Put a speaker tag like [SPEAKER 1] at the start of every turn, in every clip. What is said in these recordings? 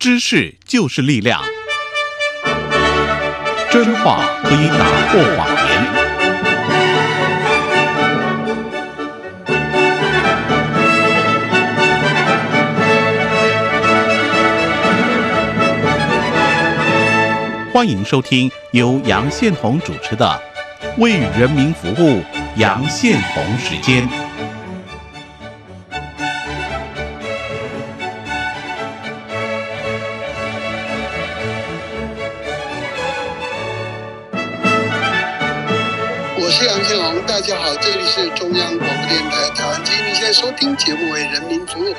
[SPEAKER 1] 知识就是力量，真话可以打破谎言。欢迎收听由杨宪宏主持的《为人民服务》杨宪宏时间。
[SPEAKER 2] 听节目为人民服务，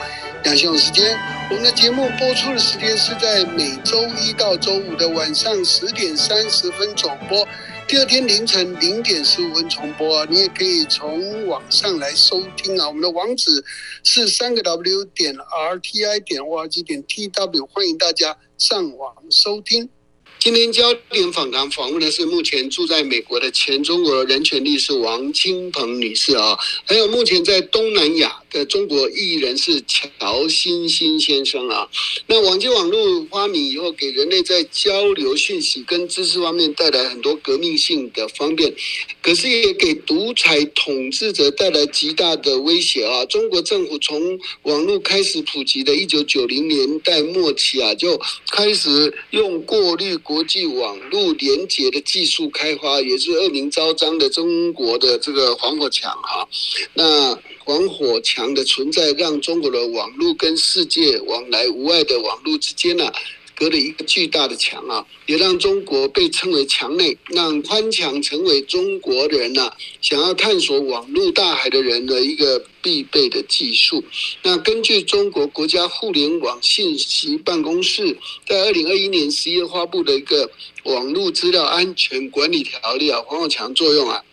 [SPEAKER 2] 杨宪宏时间。我们的节目播出的时间是在每周一到周五的晚上十点三十分首播，第二天凌晨零点十五分重播啊。你也可以从网上来收听啊。我们的网址是三个 W 点 R T I 点 O R G 点 T W，欢迎大家上网收听。今天焦点访谈访问的是目前住在美国的前中国人权律师王清鹏女士啊，还有目前在东南亚的中国艺人是乔欣欣先生啊。那网际网络发明以后，给人类在交流讯息跟知识方面带来很多革命性的方便，可是也给独裁统治者带来极大的威胁啊。中国政府从网络开始普及的一九九零年代末期啊，就开始用过滤。国际网络连接的技术开发也是恶名昭彰的中国的这个防火墙哈。那防火墙墙的存在，让中国的网络跟世界往来无碍的网络之间呢？隔了一个巨大的墙啊，也让中国被称为墙内，让宽墙成为中国人呐想要探索网络大海的人的一个必备的技术。那根据中国国家互联网信息办公室在二零二一年十一月发布的一个网络资料安全管理条例啊，防火墙作用啊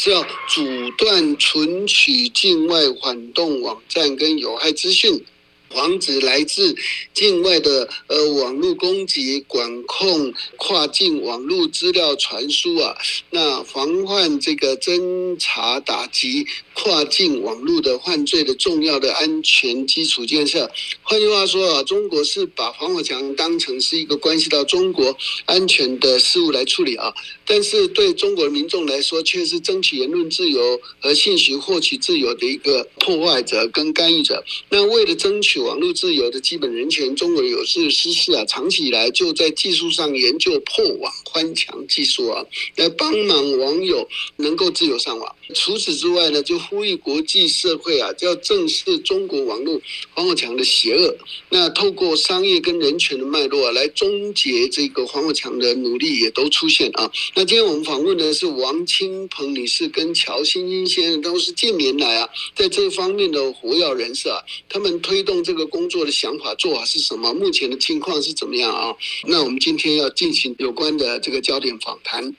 [SPEAKER 2] 是要阻断存取境外反动网站跟有害资讯。防止来自境外的呃网络攻击，管控跨境网络资料传输啊，那防范这个侦查打击跨境网络的犯罪的重要的安全基础建设。换句话说啊，中国是把防火墙当成是一个关系到中国安全的事物来处理啊，但是对中国民众来说，却是争取言论自由和信息获取自由的一个破坏者跟干预者。那为了争取网络自由的基本人权，中国有志之士啊，长期以来就在技术上研究破网宽墙技术啊，来帮忙网友能够自由上网。除此之外呢，就呼吁国际社会啊，要正视中国网络防火墙的邪恶。那透过商业跟人权的脉络啊，来终结这个防火墙的努力也都出现啊。那今天我们访问的是王清鹏女士跟乔欣欣先生，都是近年来啊，在这方面的活跃人士啊，他们推动这个工作的想法做法是什么？目前的情况是怎么样啊？那我们今天要进行有关的这个焦点访谈。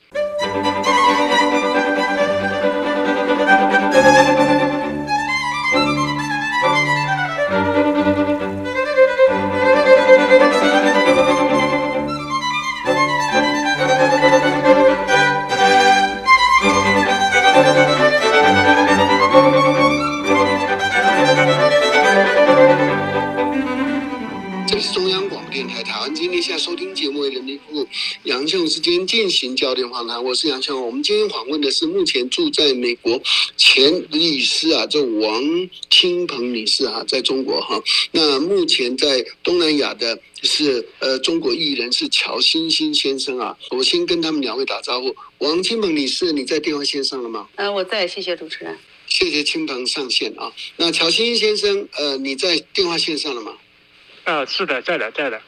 [SPEAKER 2] 这电台台湾今天现在收听节目为人民服务，杨庆之间进行焦点访谈。我是杨庆我们今天访问的是目前住在美国前律师啊，这王清鹏女士啊，在中国哈。那目前在东南亚的是呃中国艺人是乔欣欣先生啊。我先跟他们两位打招呼。王清鹏女士，你在电话线上了吗？
[SPEAKER 3] 嗯，我在，谢谢主持人。
[SPEAKER 2] 谢谢清鹏上线啊。那乔欣欣先生，呃，你在电话线上了吗？
[SPEAKER 4] 啊，是的，在的，在的。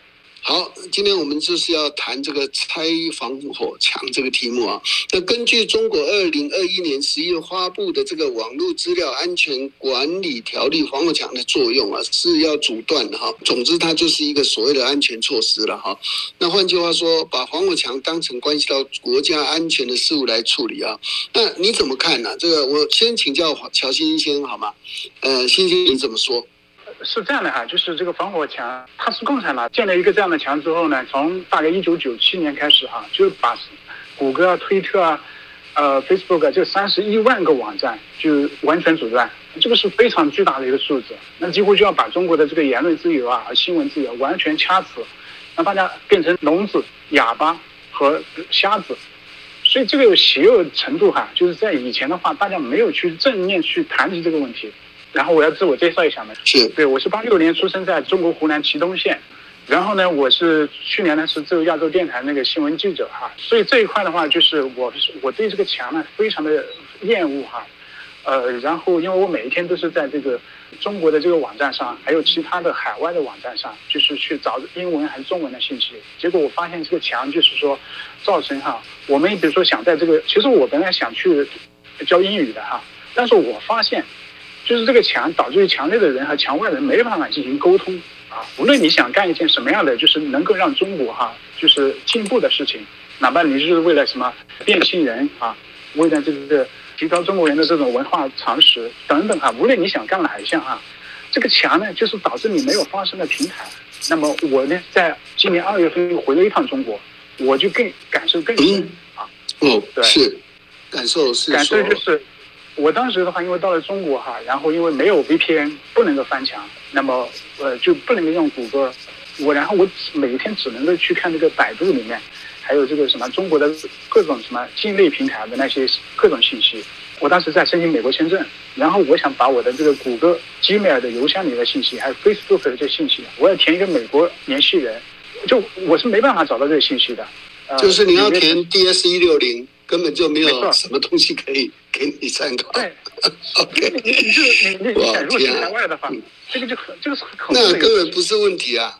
[SPEAKER 2] 好，今天我们就是要谈这个拆防火墙这个题目啊。那根据中国二零二一年十一月发布的这个网络资料安全管理条例，防火墙的作用啊是要阻断的哈。总之，它就是一个所谓的安全措施了哈。那换句话说，把防火墙当成关系到国家安全的事物来处理啊。那你怎么看呢？这个我先请教乔欣欣好吗？呃，欣欣你怎么说？
[SPEAKER 4] 是这样的哈，就是这个防火墙，它是共产党建了一个这样的墙之后呢，从大概一九九七年开始哈，就把谷歌啊、推特啊、呃 Facebook 这三十一万个网站就完全阻断，这个是非常巨大的一个数字，那几乎就要把中国的这个言论自由啊和新闻自由完全掐死。让大家变成聋子、哑巴和瞎子。所以这个邪恶程度哈，就是在以前的话，大家没有去正面去谈及这个问题。然后我要自我介绍一下嘛，
[SPEAKER 2] 是。
[SPEAKER 4] 对，我是八六年出生在中国湖南祁东县，然后呢，我是去年呢是自由亚洲电台那个新闻记者哈，所以这一块的话，就是我我对这个墙呢非常的厌恶哈，呃，然后因为我每一天都是在这个中国的这个网站上，还有其他的海外的网站上，就是去找英文还是中文的信息，结果我发现这个墙就是说造成哈，我们比如说想在这个，其实我本来想去教英语的哈，但是我发现。就是这个墙导致于墙内的人和墙外的人没办法进行沟通啊！无论你想干一件什么样的，就是能够让中国哈就是进步的事情，哪怕你是为了什么变性人啊，为了这个提高中国人的这种文化常识等等哈，无论你想干哪一项哈，这个墙呢就是导致你没有发声的平台。那么我呢，在今年二月份又回了一趟中国，我就更感受更深啊。
[SPEAKER 2] 哦，
[SPEAKER 4] 对，
[SPEAKER 2] 是感受是
[SPEAKER 4] 感受就是。我当时的话，因为到了中国哈，然后因为没有 VPN 不能够翻墙，那么呃就不能够用谷歌，我然后我每天只能够去看这个百度里面，还有这个什么中国的各种什么境内平台的那些各种信息。我当时在申请美国签证，然后我想把我的这个谷歌 Gmail 的邮箱里的信息，还有 Facebook 的这信息，我要填一个美国联系人，就我是没办法找到这个信息的。
[SPEAKER 2] 就是你要填 DS 一六零。根本就没有什么东西可以给你参考。
[SPEAKER 4] 对，
[SPEAKER 2] OK。
[SPEAKER 4] 你你就你你你想如果去海外的话，这个就很这个是很
[SPEAKER 2] 那根本不是问题啊，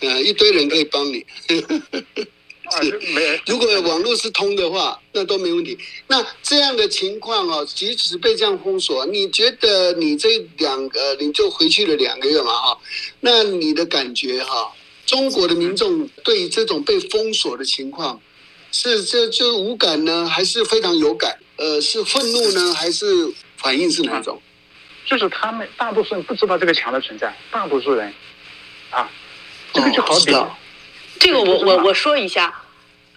[SPEAKER 2] 嗯，一堆人可以帮你。
[SPEAKER 4] 是，没。
[SPEAKER 2] 如果网络是通的话，那都没问题。那这样的情况哦，即使被这样封锁，你觉得你这两个你就回去了两个月嘛哈？那你的感觉哈？中国的民众对于这种被封锁的情况？是这就无感呢，还是非常有感？呃，是愤怒呢，还是反应是哪种？
[SPEAKER 4] 就是他们大多数人不知道这个墙的存在，大多数人啊，这个就好比，
[SPEAKER 3] 这个我我我说一下，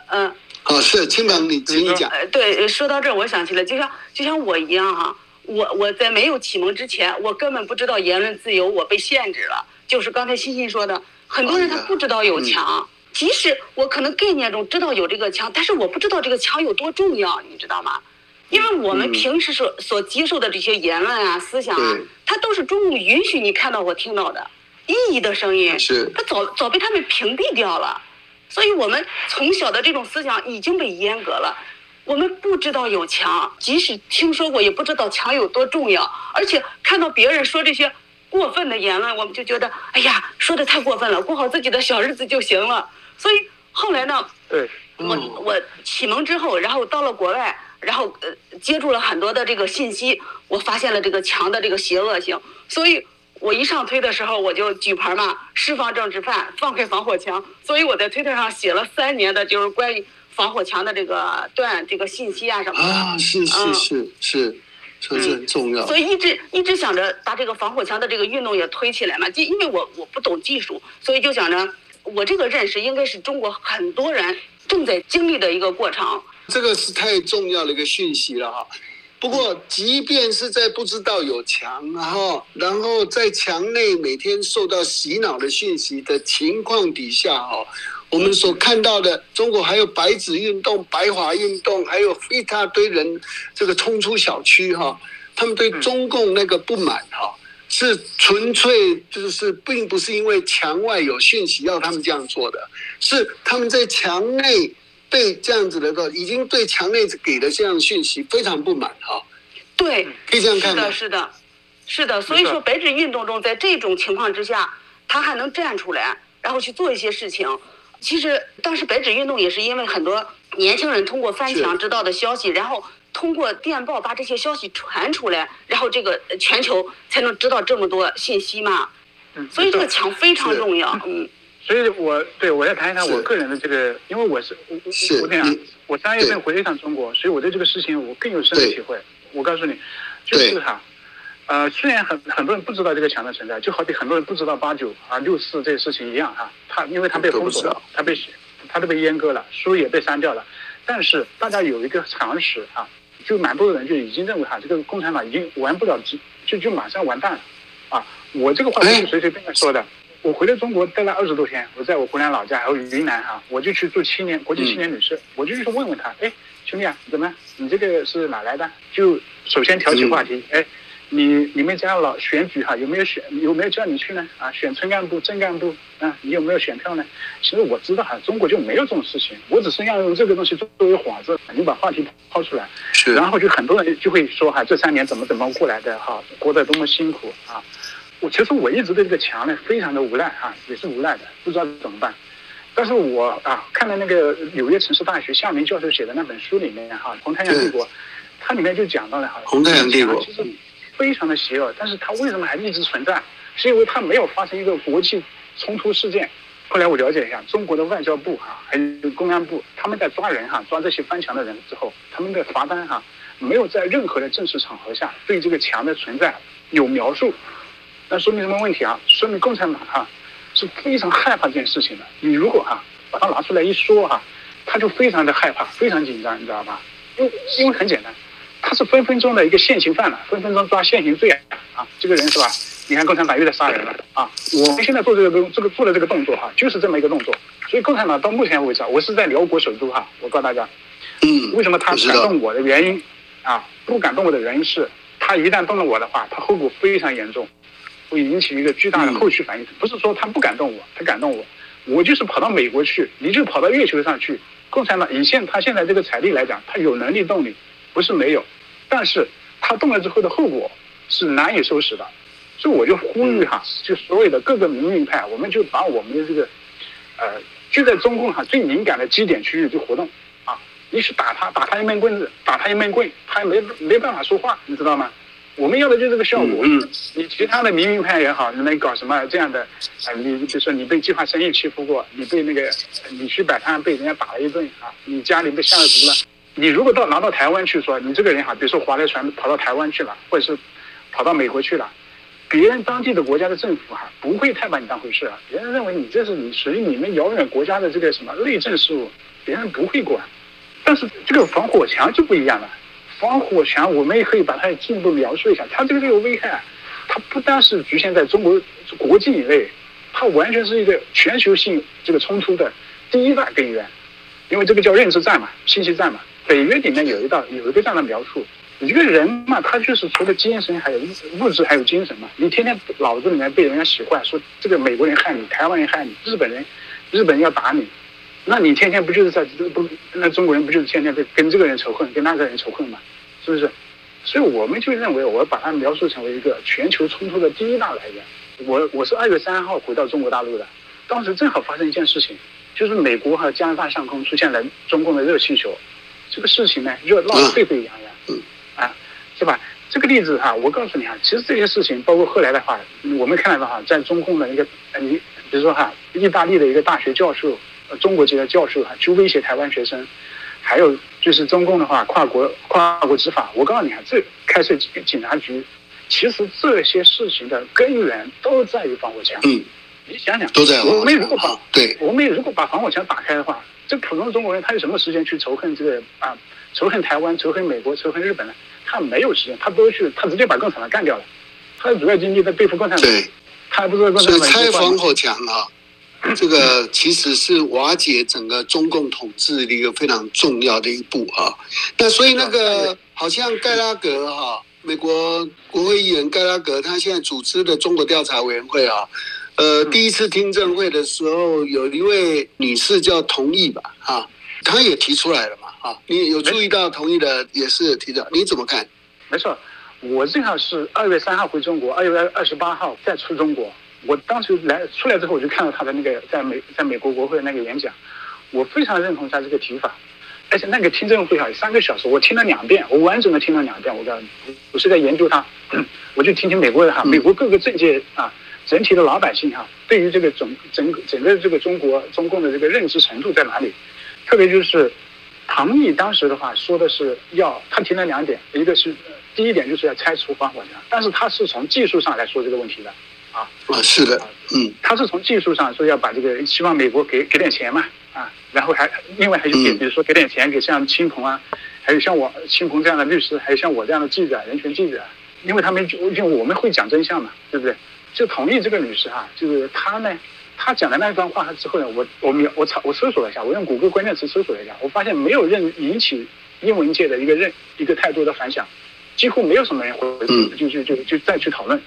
[SPEAKER 3] 嗯，
[SPEAKER 2] 啊，是青芒，你请你讲。
[SPEAKER 3] 呃，对，说到这儿，我想起来，就像就像我一样哈，我我在没有启蒙之前，我根本不知道言论自由我被限制了，就是刚才欣欣说的，很多人他不知道有墙。即使我可能概念中知道有这个墙，但是我不知道这个墙有多重要，你知道吗？因为我们平时所所接受的这些言论啊、思想啊，它都是中共允许你看到或听到的异义的声音，
[SPEAKER 2] 是
[SPEAKER 3] 它早早被他们屏蔽掉了。所以我们从小的这种思想已经被阉割了。我们不知道有墙，即使听说过，也不知道墙有多重要。而且看到别人说这些过分的言论，我们就觉得，哎呀，说的太过分了，过好自己的小日子就行了。所以后来呢，
[SPEAKER 4] 对，
[SPEAKER 3] 我我启蒙之后，然后到了国外，然后呃接触了很多的这个信息，我发现了这个墙的这个邪恶性。所以我一上推的时候，我就举牌嘛，释放政治犯，放开防火墙。所以我在推特上写了三年的，就是关于防火墙的这个段这个信息啊什么的。
[SPEAKER 2] 啊，是是是是，这是很重要。
[SPEAKER 3] 所以一直一直想着把这个防火墙的这个运动也推起来嘛，就因为我我不懂技术，所以就想着。我这个认识应该是中国很多人正在经历的一个过程。
[SPEAKER 2] 这个是太重要的一个讯息了哈。不过，即便是在不知道有墙，然后然后在墙内每天受到洗脑的讯息的情况底下哈，我们所看到的中国还有白纸运动、白华运动，还有一大堆人这个冲出小区哈，他们对中共那个不满哈。是纯粹就是，并不是因为墙外有讯息要他们这样做的，是他们在墙内被这样子的个，已经对墙内给的这样讯息非常不满哈。
[SPEAKER 3] 对，
[SPEAKER 2] 可以这样看
[SPEAKER 3] 是的，是的，是的。所以说，白纸运动中，在这种情况之下，他还能站出来，然后去做一些事情。其实当时白纸运动也是因为很多年轻人通过翻墙知道的消息，然后。通过电报把这些消息传出来，然后这个全球才能知道这么多信息嘛。嗯，所以这个墙非常重要。嗯，
[SPEAKER 4] 所以我对我要谈一谈我个人的这个，因为我是我我这样，我三月份回了一趟中国，所以我对这个事情我更有深的体会。我告诉你，就是哈，呃，虽然很很多人不知道这个墙的存在，就好比很多人不知道八九啊六四这些事情一样哈。他因为他被封锁了，他被他都被阉割了，书也被删掉了，但是大家有一个常识啊。就蛮多的人就已经认为哈，这个共产党已经玩不了，就就马上完蛋了，啊！我这个话不是随随便便说的，我回了中国待了二十多天，我在我湖南老家还有云南哈，我就去做青年国际青年旅社，我就去问问他，哎，兄弟啊，怎么你这个是哪来的？就首先挑起话题，哎，你你们家老选举哈，有没有选有没有叫你去呢？啊，选村干部、镇干部啊，你有没有选票呢？其实我知道哈，中国就没有这种事情，我只是要用这个东西作为幌子，你把话题抛出来，
[SPEAKER 2] 是，
[SPEAKER 4] 然后就很多人就会说哈，这三年怎么怎么过来的哈，过得多么辛苦啊。我其实我一直对这个墙呢非常的无奈啊，也是无奈的，不知道怎么办。但是我啊看了那个纽约城市大学夏明教授写的那本书里面哈，《红太阳帝国》，它里面就讲到了哈，
[SPEAKER 2] 红太阳帝国
[SPEAKER 4] 其实非常的邪恶，但是它为什么还一直存在？是因为它没有发生一个国际冲突事件。后来我了解一下，中国的外交部哈，还有公安部，他们在抓人哈，抓这些翻墙的人之后，他们的罚单哈，没有在任何的正式场合下对这个墙的存在有描述。那说明什么问题啊？说明共产党啊是非常害怕这件事情的。你如果哈把它拿出来一说哈，他就非常的害怕，非常紧张，你知道吧？因因为很简单，他是分分钟的一个现行犯了，分分钟抓现行罪啊！这个人是吧？你看共产党又在杀人了啊！我们现在做这个动这个做的这个动作哈，就是这么一个动作。所以共产党到目前为止，我是在辽国首都哈，我告诉大家，
[SPEAKER 2] 嗯，
[SPEAKER 4] 为什么他敢动我的原因啊？不敢动我的原因是，他一旦动了我的话，他后果非常严重。会引起一个巨大的后续反应，不是说他不敢动我，他敢动我，我就是跑到美国去，你就跑到月球上去。共产党以现他现在这个财力来讲，他有能力动你，不是没有，但是他动了之后的后果是难以收拾的。所以我就呼吁哈，就所有的各个民运派，我们就把我们的这个，呃，就在中共哈最敏感的基点区域就活动啊，你去打他，打他一闷棍子，打他一闷棍，他也没没办法说话，你知道吗？我们要的就是这个效果。
[SPEAKER 2] 嗯，
[SPEAKER 4] 你其他的民营派也好，你能搞什么这样的？啊，你比如说你被计划生育欺负过，你被那个你去摆摊被人家打了一顿啊，你家里被下了毒了。你如果到拿到台湾去说，你这个人哈，比如说划了船跑到台湾去了，或者是跑到美国去了，别人当地的国家的政府哈不会太把你当回事啊，别人认为你这是你属于你们遥远国家的这个什么内政事务，别人不会管。但是这个防火墙就不一样了。防火墙，我们也可以把它进一步描述一下。它这个这个危害，它不单是局限在中国国境以内，它完全是一个全球性这个冲突的第一大根源。因为这个叫认知战嘛，信息战嘛。北约里面有一道有一个这样的描述：一个人嘛，他就是除了精神，还有物质，还有精神嘛。你天天脑子里面被人家使坏，说这个美国人害你，台湾人害你，日本人，日本人要打你。那你天天不就是在不？那中国人不就是天天跟跟这个人仇恨，跟那个人仇恨嘛？是不是？所以我们就认为，我把它描述成为一个全球冲突的第一大来源。我我是二月三号回到中国大陆的，当时正好发生一件事情，就是美国和加拿大上空出现了中共的热气球，这个事情呢热闹得沸沸扬扬，啊，是吧？这个例子哈，我告诉你哈，其实这些事情，包括后来的话，我们看到哈，在中共的一个你比如说哈，意大利的一个大学教授。中国籍的教授啊，去威胁台湾学生，还有就是中共的话，跨国跨国执法。我告诉你啊，这开设警警察局，其实这些事情的根源都在于防火墙。
[SPEAKER 2] 嗯，
[SPEAKER 4] 你想想，
[SPEAKER 2] 都在
[SPEAKER 4] 我们如果把
[SPEAKER 2] 对，
[SPEAKER 4] 我们如果把防火墙打开的话，这普通中国人他有什么时间去仇恨这个啊？仇恨台湾、仇恨美国、仇恨日本呢？他没有时间，他都去，他直接把共产党干掉了。他的主要精力在对付共产党，他还不知道共产党。
[SPEAKER 2] 所以拆防火墙啊。这个其实是瓦解整个中共统治的一个非常重要的一步啊。那所以那个好像盖拉格哈，美国国会议员盖拉格，他现在组织的中国调查委员会啊，呃，第一次听证会的时候，有一位女士叫同意吧，啊，她也提出来了嘛，啊，你有注意到同意的也是提到，你怎么看？
[SPEAKER 4] 没错，我正好是二月三号回中国，二月二十八号再出中国。我当时来出来之后，我就看到他的那个在美在美国国会的那个演讲，我非常认同他这个提法，而且那个听证会啊，三个小时，我听了两遍，我完整的听了两遍。我告诉你，我是在研究他，我就听听美国的哈，美国各个政界啊，整体的老百姓哈，对于这个整整整个这个中国中共的这个认知程度在哪里？特别就是唐毅当时的话说的是要他提了两点，一个是第一点就是要拆除防火墙，但是他是从技术上来说这个问题的。啊
[SPEAKER 2] 啊是的，嗯，
[SPEAKER 4] 他是从技术上说要把这个希望美国给给点钱嘛啊，然后还另外还有给比如说给点钱给像青鹏啊，还有像我青鹏这样的律师，还有像我这样的记者人权记者，因为他们就因为我们会讲真相嘛，对不对？就同意这个女士哈，就是她呢，她讲的那一段话之后呢，我我瞄我查我搜索了一下，我用谷歌关键词搜索了一下，我发现没有任引起英文界的一个任一个太多的反响，几乎没有什么人回
[SPEAKER 2] 嗯
[SPEAKER 4] 就就就就再去讨论。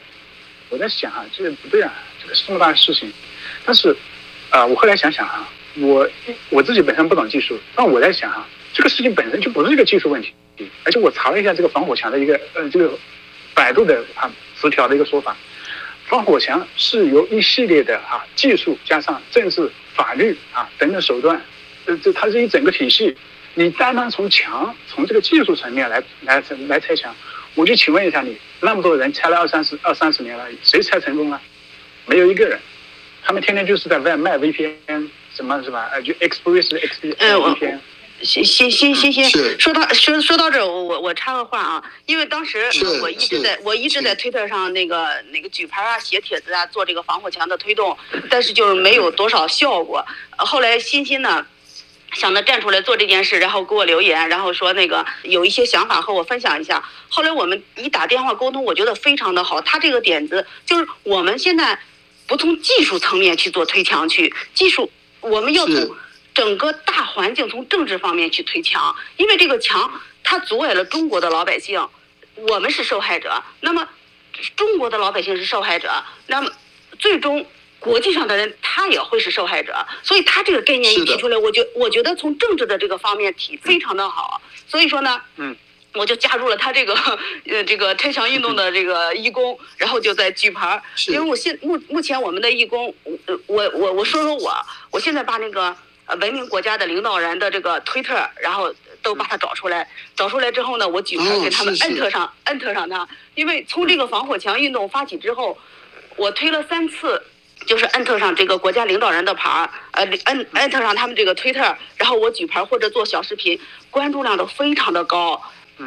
[SPEAKER 4] 我在想啊，这个不对啊，这个是这么大的事情，但是啊、我后来想想啊，我我自己本身不懂技术，但我在想啊，这个事情本身就不是一个技术问题，而且我查了一下这个防火墙的一个呃这个百度的啊词条的一个说法，防火墙是由一系列的啊技术加上政治、法律啊等等手段，呃这它是一整个体系。你单单从墙从这个技术层面来来来拆墙，我就请问一下你，那么多人拆了二三十二三十年了，谁拆成功了？没有一个人。他们天天就是在外卖 VPN 什么是吧？呃，就 Express VPN。
[SPEAKER 3] 欣欣欣欣欣
[SPEAKER 2] 是，
[SPEAKER 3] 说到说说到这儿，我我我插个话啊，因为当时我一直在我一直在推特上那个那个举牌啊、写帖子啊，做这个防火墙的推动，但是就是没有多少效果。呃后来欣欣呢。想着站出来做这件事，然后给我留言，然后说那个有一些想法和我分享一下。后来我们一打电话沟通，我觉得非常的好。他这个点子就是我们现在不从技术层面去做推墙去，技术我们要从整个大环境从政治方面去推墙，因为这个墙它阻碍了中国的老百姓，我们是受害者。那么中国的老百姓是受害者，那么最终国际上的人他也会是受害者。所以他这个概念一提出来，我觉我觉得从政治的这个方面提非常的好。所以说呢，
[SPEAKER 4] 嗯。
[SPEAKER 3] 我就加入了他这个 呃这个拆墙运动的这个义工，然后就在举牌儿。
[SPEAKER 2] 是
[SPEAKER 3] 因为我现目目前我们的义工，我我我我说说我，我现在把那个呃文明国家的领导人的这个推特，然后都把它找出来，找出来之后呢，我举牌
[SPEAKER 2] 哦
[SPEAKER 3] 给他们摁特上摁特上他，因为从这个防火墙运动发起之后，我推了三次。就是摁特上这个国家领导人的牌儿，呃，摁摁特上他们这个推特，然后我举牌或者做小视频，关注量都非常的高，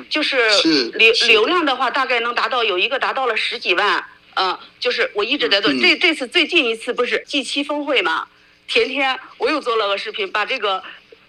[SPEAKER 3] 就是
[SPEAKER 2] 是
[SPEAKER 3] 流
[SPEAKER 2] 是
[SPEAKER 3] 流量的话，大概能达到有一个达到了十几万，嗯，就是我一直在做。
[SPEAKER 2] 嗯
[SPEAKER 3] 这这次最近一次不是 G 七峰会嘛？前天我又做了个视频，把这个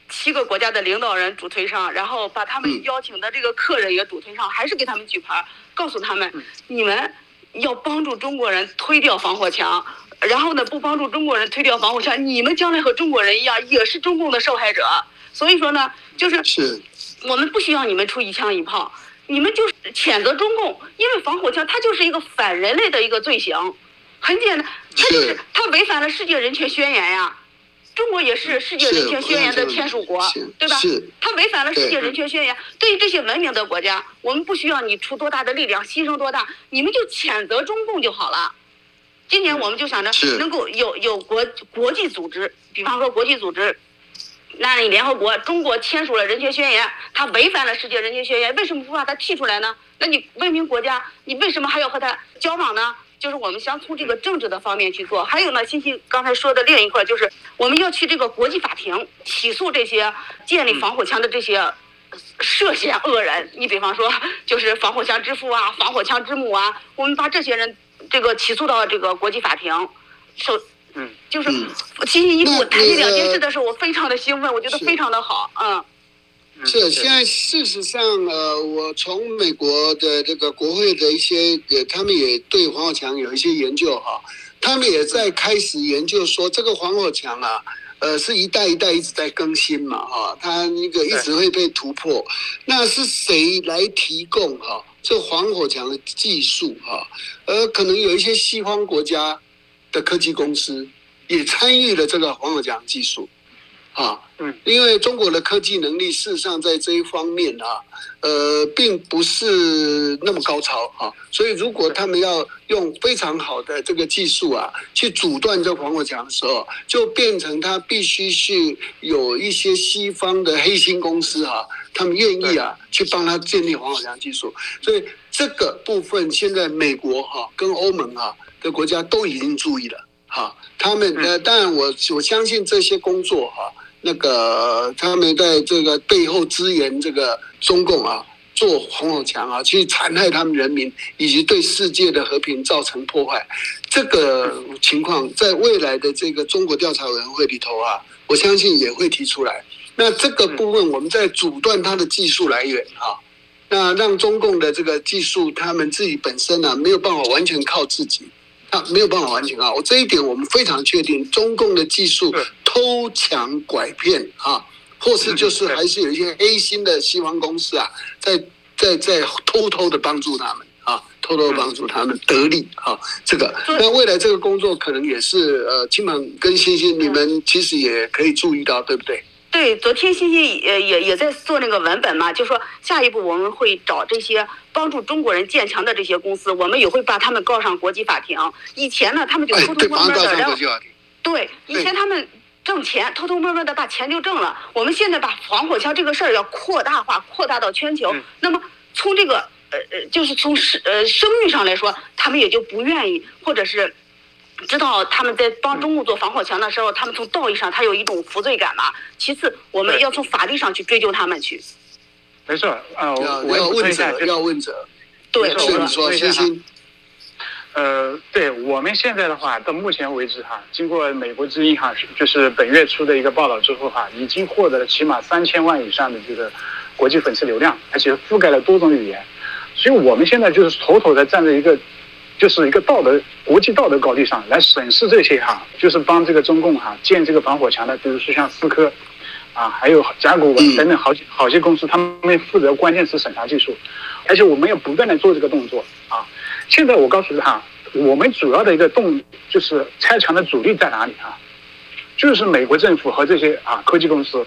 [SPEAKER 3] 七个国家的领导人主推上，然后把他们
[SPEAKER 2] 嗯
[SPEAKER 3] 邀请的这个客人也主推上，还是给他们举牌，告诉他们，你们要帮助中国人推掉防火墙。然后呢，不帮助中国人推掉防火墙，你们将来和中国人一样，也是中共的受害者。所以说呢，就是
[SPEAKER 2] 是
[SPEAKER 3] 我们不需要你们出一枪一炮，你们就是谴责中共，因为防火墙它就是一个反人类的一个罪行，很简单，它就是
[SPEAKER 2] 是
[SPEAKER 3] 它违反了世界人权宣言呀。中国也是世界人权宣言的签署国，对吧？它违反了世界人权宣言。对于这些文明的国家，我们不需要你出多大的力量，牺牲多大，你们就谴责中共就好了。今年我们就想着能够有有国国际组织，比方说国际组织，那你联合国中国签署了人权宣言，他违反了世界人权宣言，为什么不把他剔出来呢？那你文明国家，你为什么还要和他交往呢？就是我们想从这个政治的方面去做。还有呢，欣欣刚才说的另一块，就是我们要去这个国际法庭起诉这些建立防火墙的这些涉嫌恶人。你比方说，就是防火墙之父啊，防火墙之母啊，我们把这些人这个起诉到这个国际法庭，首
[SPEAKER 4] 嗯，
[SPEAKER 3] 就是
[SPEAKER 2] 嗯
[SPEAKER 3] 星期一
[SPEAKER 2] 那
[SPEAKER 3] 我谈这两件事的时候，我非常的兴奋，我觉得非常的好，嗯。
[SPEAKER 4] 嗯
[SPEAKER 2] 是，现在事实上，呃，我从美国的这个国会的一些，呃，他们也对黄火强有一些研究哈，他们也在开始研究说这个黄火强啊，呃，是一代一代一直在更新嘛，哈，它那个一直会被突破。那是谁来提供哈这防火墙的技术啊，而，可能有一些西方国家的科技公司也参与了这个防火墙技术，啊，
[SPEAKER 4] 嗯，
[SPEAKER 2] 因为中国的科技能力事实上在这一方面啊，呃，并不是那么高超啊，所以如果他们要用非常好的这个技术啊，去阻断这防火墙的时候，就变成他必须是有一些西方的黑心公司啊，他们愿意啊去帮他建立防火墙技术，所以这个部分现在美国哈、跟欧盟啊的国家都已经注意了。哈，他们呃，当然我我相信这些工作哈、那个他们在这个背后支援这个中共啊，做防火墙啊，去残害他们人民，以及对世界的和平造成破坏，这个情况在未来的这个中国调查委员会里头啊，我相信也会提出来。那这个部分，我们在阻断它的技术来源啊，那让中共的这个技术，他们自己本身呢、没有办法完全靠自己。它没有办法完全啊。我这一点我们非常确定，中共的技术偷抢拐骗啊，或是就是还是有一些黑心的西方公司啊，在在在偷偷的帮助他们啊，偷偷帮助他们得利啊。这个，那未来这个工作可能也是呃，金满跟欣欣你们其实也可以注意到，对不对？
[SPEAKER 3] 对，昨天欣欣也也也在做那个文本嘛，就说下一步我们会找这些帮助中国人建强的这些公司，我们也会把他们告上国际法庭。以前呢，他们就偷，偷摸摸的，然后。对，以前他们挣钱，偷偷摸摸的把钱就挣了。我们现在把防火墙这个事儿要扩大化，扩大到全球。
[SPEAKER 4] 嗯
[SPEAKER 3] 那么从这个呃呃，就是从是呃声誉上来说，他们也就不愿意，或者是。知道他们在帮中共做防火墙的时候，他们从道义上他有一种负罪感嘛。其次，我们要从法律上去追究他们去。
[SPEAKER 4] 没错，呃，
[SPEAKER 2] 要
[SPEAKER 4] 我
[SPEAKER 2] 要问
[SPEAKER 4] 一下，
[SPEAKER 2] 责，
[SPEAKER 4] 就是
[SPEAKER 2] 要问责。
[SPEAKER 3] 对，是
[SPEAKER 2] 你说，
[SPEAKER 4] 我也是
[SPEAKER 2] 欣欣，
[SPEAKER 4] 呃，对我们现在的话，到目前为止哈，经过美国之音哈，就是本月初的一个报道之后哈，已经获得了起码三千万以上的这个国际粉丝流量，而且覆盖了多种语言，所以我们现在就是妥妥的站在一个，就是一个道德国际道德高地上来审视这些哈，就是帮这个中共哈建这个防火墙的，比如说像思科。啊，还有甲骨文等等好几好些公司，他们负责关键词审查技术，而且我们要不断的做这个动作啊。现在我告诉他，我们主要的一个动就是拆墙的主力在哪里啊？就是美国政府和这些啊科技公司。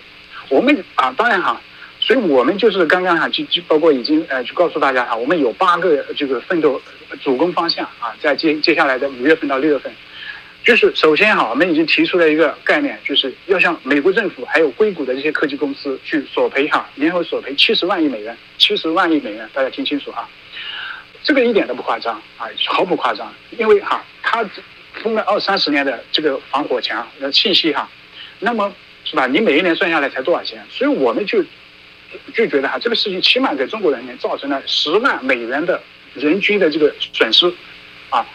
[SPEAKER 4] 我们啊，当然哈，所以我们就是刚刚哈，就就包括已经呃，就告诉大家哈，我们有八个这个奋斗主攻方向啊，在接接下来的五月份到六月份。就是首先哈，我们已经提出了一个概念，就是要向美国政府还有硅谷的这些科技公司去索赔哈，联合索赔七十万亿美元，七十万亿美元，大家听清楚哈，这个一点都不夸张啊，毫不夸张，因为哈，它封了二三十年的这个防火墙的信息哈，那么是吧？你每一年算下来才多少钱？所以我们就就觉得哈，这个事情起码给中国人民造成了十万美元的人均的这个损失啊。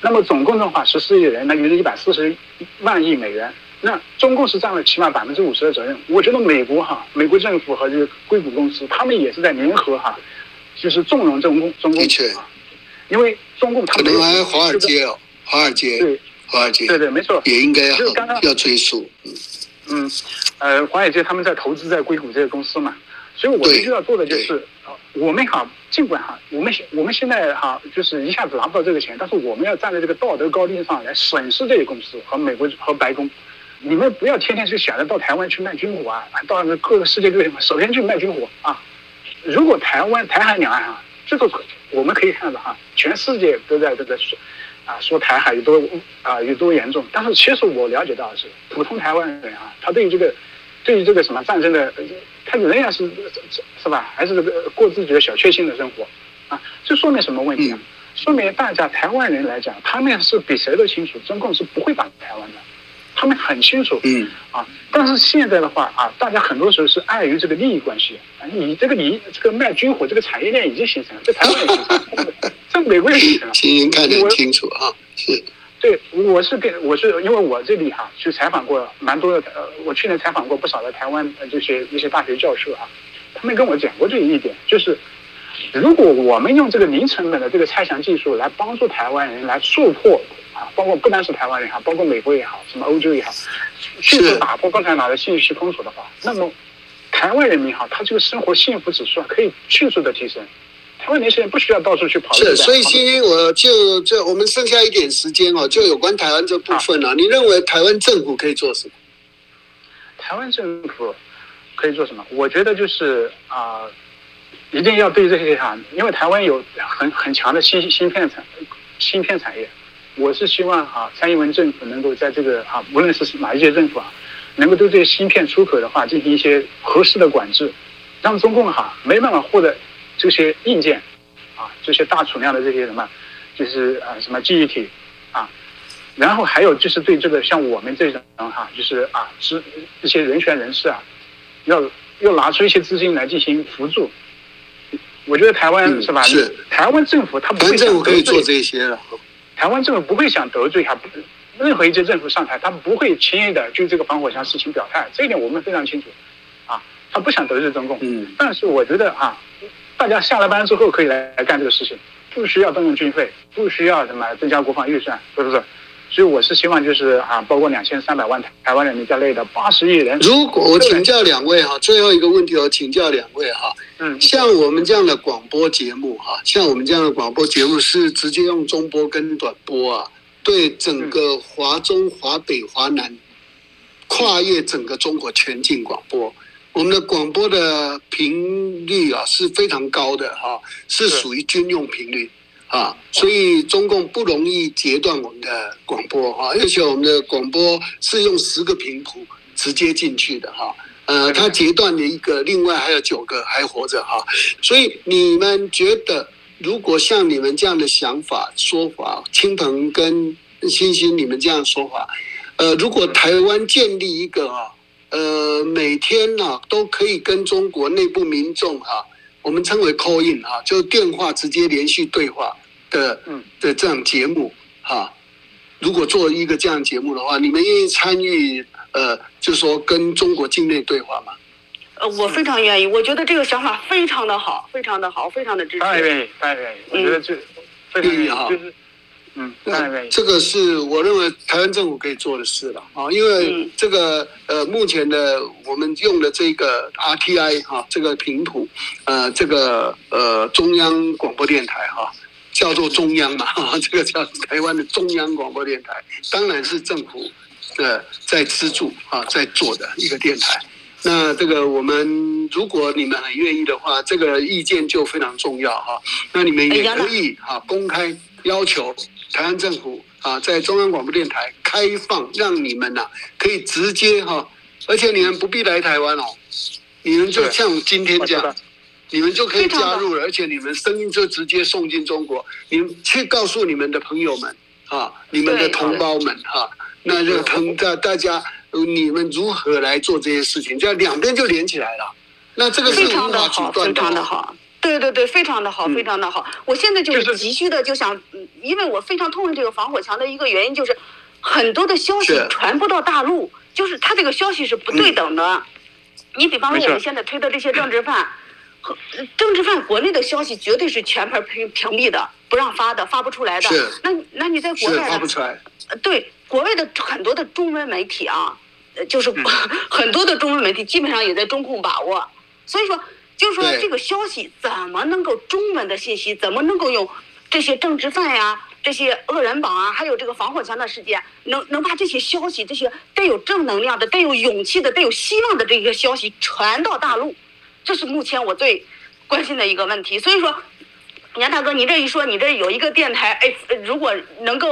[SPEAKER 4] 那么总共的话，十四亿人，那就是一百四十万亿美元。那中共是占了起码百分之五十的责任。我觉得美国哈，美国政府和这个硅谷公司，他们也是在联合哈，就是纵容中共中共。
[SPEAKER 2] 的确。
[SPEAKER 4] 啊，因为中共他
[SPEAKER 2] 可
[SPEAKER 4] 们
[SPEAKER 2] 能还华尔街哦，华尔街，
[SPEAKER 4] 对。
[SPEAKER 2] 华尔街
[SPEAKER 4] 对对，没错，
[SPEAKER 2] 也应该要
[SPEAKER 4] 就是刚刚。
[SPEAKER 2] 要追溯。
[SPEAKER 4] 嗯，呃，华尔街他们在投资在硅谷这个公司嘛，所以我
[SPEAKER 2] 必
[SPEAKER 4] 须要做的就是，呃我们哈，尽管哈，我们现我们现在哈，就是一下子拿不到这个钱，但是我们要站在这个道德高地上来审视这些公司和美国和白宫，你们不要天天去想着到台湾去卖军火啊，到各个世界各地，首先去卖军火啊。如果台湾台海两岸啊，这个我们可以看到哈，全世界都在这个说啊说台海有多啊有多严重，但是其实我了解到的是，普通台湾人啊，他对于这个对于这个什么战争的，呃他仍然是是吧，还是这个过自己的小确幸的生活啊，这说明什么问题啊？说明大家台湾人来讲，他们是比谁都清楚，中共是不会打台湾的，他们很清楚。
[SPEAKER 2] 嗯，
[SPEAKER 4] 啊，但是现在的话啊，大家很多时候是碍于这个利益关系，啊，你这个你这个卖军火这个产业链已经形成了，在台湾也形成了，在美国也形成了。
[SPEAKER 2] 欣欣看得很
[SPEAKER 4] 我
[SPEAKER 2] 清楚啊，是
[SPEAKER 4] 对，我是跟我是因为我这里哈、去采访过蛮多的，呃，我去年采访过不少的台湾呃这些一些大学教授啊，他们跟我讲过这一点，就是如果我们用这个零成本的这个拆墙技术来帮助台湾人来突破啊，包括不单是台湾人哈，包括美国也好，什么欧洲也好，迅速打破共产党的信息封锁的话，那么台湾人民哈，他这个生活幸福指数啊可以迅速的提升。台湾年轻人不需要到处去跑
[SPEAKER 2] 是，
[SPEAKER 4] 本
[SPEAKER 2] 所以今天，我就就我们剩下一点时间哦，就有关台湾这部分
[SPEAKER 4] 啊
[SPEAKER 2] 呢、你认为台湾政府可以做什么？
[SPEAKER 4] 台湾政府可以做什么？我觉得就是啊、一定要对这些哈，因为台湾有很很强的芯芯片产芯片产业，我是希望哈，蔡英文政府能够在这个啊，无论是哪一届政府啊，能够对这些芯片出口的话进行一些合适的管制，让中共哈没办法获得这些硬件啊，这些大储量的这些什么，就是啊什么记忆体啊，然后还有就是对这个像我们这种哈，就是啊，是这些人权人士啊，要要拿出一些资金来进行辅助。我觉得台湾、
[SPEAKER 2] 嗯
[SPEAKER 4] 是吧？
[SPEAKER 2] 是
[SPEAKER 4] 台湾政府他不会想
[SPEAKER 2] 政府可以做
[SPEAKER 4] 得罪
[SPEAKER 2] 这些了。
[SPEAKER 4] 台湾政府不会想得罪哈，不任何一届政府上台，他不会轻易的就这个防火墙事情表态，这一点我们非常清楚，啊，他不想得罪中共。
[SPEAKER 2] 嗯，
[SPEAKER 4] 但是我觉得啊，大家下了班之后可以来来干这个事情，不需要动用军费，不需要什么增加国防预算，是不是？所以我是希望就是啊，包括两千三百万台湾人民在内的八十亿人。
[SPEAKER 2] 如果我请教两位哈，最后一个问题我请教两位哈，
[SPEAKER 4] 嗯，
[SPEAKER 2] 像我们这样的广播节目哈，像我们这样的广播节目是直接用中波跟短波啊，对整个华中、华北、华南，跨越整个中国全境广播，我们的广播的频率啊是非常高的哈，是属于军用频率。啊，所以中共不容易截断我们的广播啊，而且我们的广播是用十个频谱直接进去的哈，呃，它截断了一个，另外还有九个还活着哈，所以你们觉得，如果像你们这样的想法说法，青鹏跟欣欣你们这样说法，呃，如果台湾建立一个啊，呃，每天呢都可以跟中国内部民众哈，我们称为 call in 哈，就电话直接连续对话。的嗯的这样节目哈，如果做一个这样节目的话，你们愿意参与呃，就是说跟中国境内对话吗？
[SPEAKER 3] 呃，我非常愿意，我觉得这个想法非常的好，非常的好，非常的支持。
[SPEAKER 4] 当然愿意，当然愿意。我觉得这非常愿意哈，就是嗯，当然愿意。
[SPEAKER 2] 这个是我认为台湾政府可以做的事了啊，因为这个呃，目前的我们用的这个 RTI 哈，这个频谱呃，这个呃中央广播电台哈。叫做中央嘛，这个叫台湾的中央广播电台，当然是政府的在资助啊，在做的一个电台。那这个我们如果你们很愿意的话，这个意见就非常重要哈。那你们也可以啊公开要求台湾政府啊，在中央广播电台开放，让你们呐可以直接哈，而且你们不必来台湾哦，你们就像今天这样。你们就可以加入了，而且你们声音就直接送进中国。你们去告诉你们的朋友们啊，你们的同胞们哈，那就同大大家，你们如何来做这些事情？这样两边就连起来了。那这个是
[SPEAKER 3] 非常的好，非常的好。对对对，非常的好，非常的好。我现在就是急需的，就想，因为我非常痛恨这个防火墙的一个原因，就是很多的消息传不到大陆，就是他这个消息是不对等的。你比方说我们现在推的这些政治犯。政治犯国内的消息绝对是全盘屏屏蔽的，不让发的，发不出来的。
[SPEAKER 2] 是。
[SPEAKER 3] 那那你在国外
[SPEAKER 2] 发不出来。
[SPEAKER 3] 对，国外的很多的中文媒体啊，就是 很多的中文媒体基本上也在中控把握。所以说，就是说这个消息怎么能够中文的信息，怎么能够用这些政治犯呀、这些恶人榜啊，还有这个防火墙的事件，能能把这些消息、这些带有正能量的、带有勇气的、带有希望的这个消息传到大陆？这是目前我最关心的一个问题，所以说，杨大哥，你这一说，你这有一个电台，哎，如果能够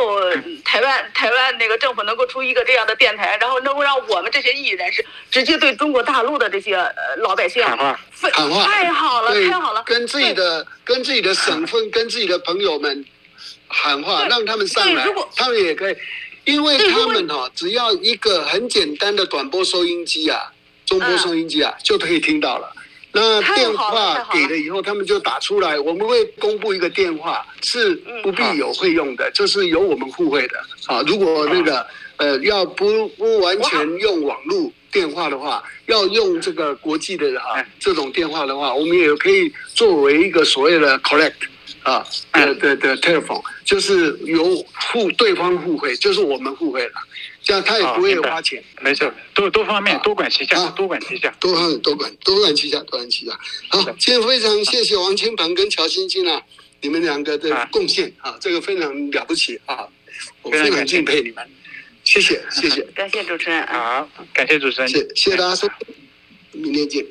[SPEAKER 3] 台湾台湾那个政府能够出一个这样的电台，然后能够让我们这些艺人是直接对中国大陆的这些老百姓
[SPEAKER 2] 喊话，喊话，
[SPEAKER 3] 太好了，太好了，
[SPEAKER 2] 跟自己的跟自己的省份跟自己的朋友们喊话，让他们上来，他们也可以，因为他们哈，只要一个很简单的短波收音机啊，中波收音机啊，就可以听到了。那电话给了以后，他们就打出来。我们会公布一个电话，是不必有费用的，就是由我们付费的。啊，如果那个呃要不不完全用网络电话的话，要用这个国际的啊这种电话的话，我们也可以作为一个所谓的 collect 啊的的的 telephone，就是由互对方付费，就是我们付费了。这样他也不会花钱，
[SPEAKER 4] 没事，多多方面多管齐下，多管齐下，
[SPEAKER 2] 多管多管多管齐下，多管齐下。好，今天非常谢谢王清鹏跟乔欣欣啊，你们两个的贡献啊，这个非常了不起啊，我非常敬佩你们，谢谢谢谢，
[SPEAKER 3] 感谢主持人，
[SPEAKER 4] 好，感谢主持人，
[SPEAKER 2] 谢谢大家收，明天见。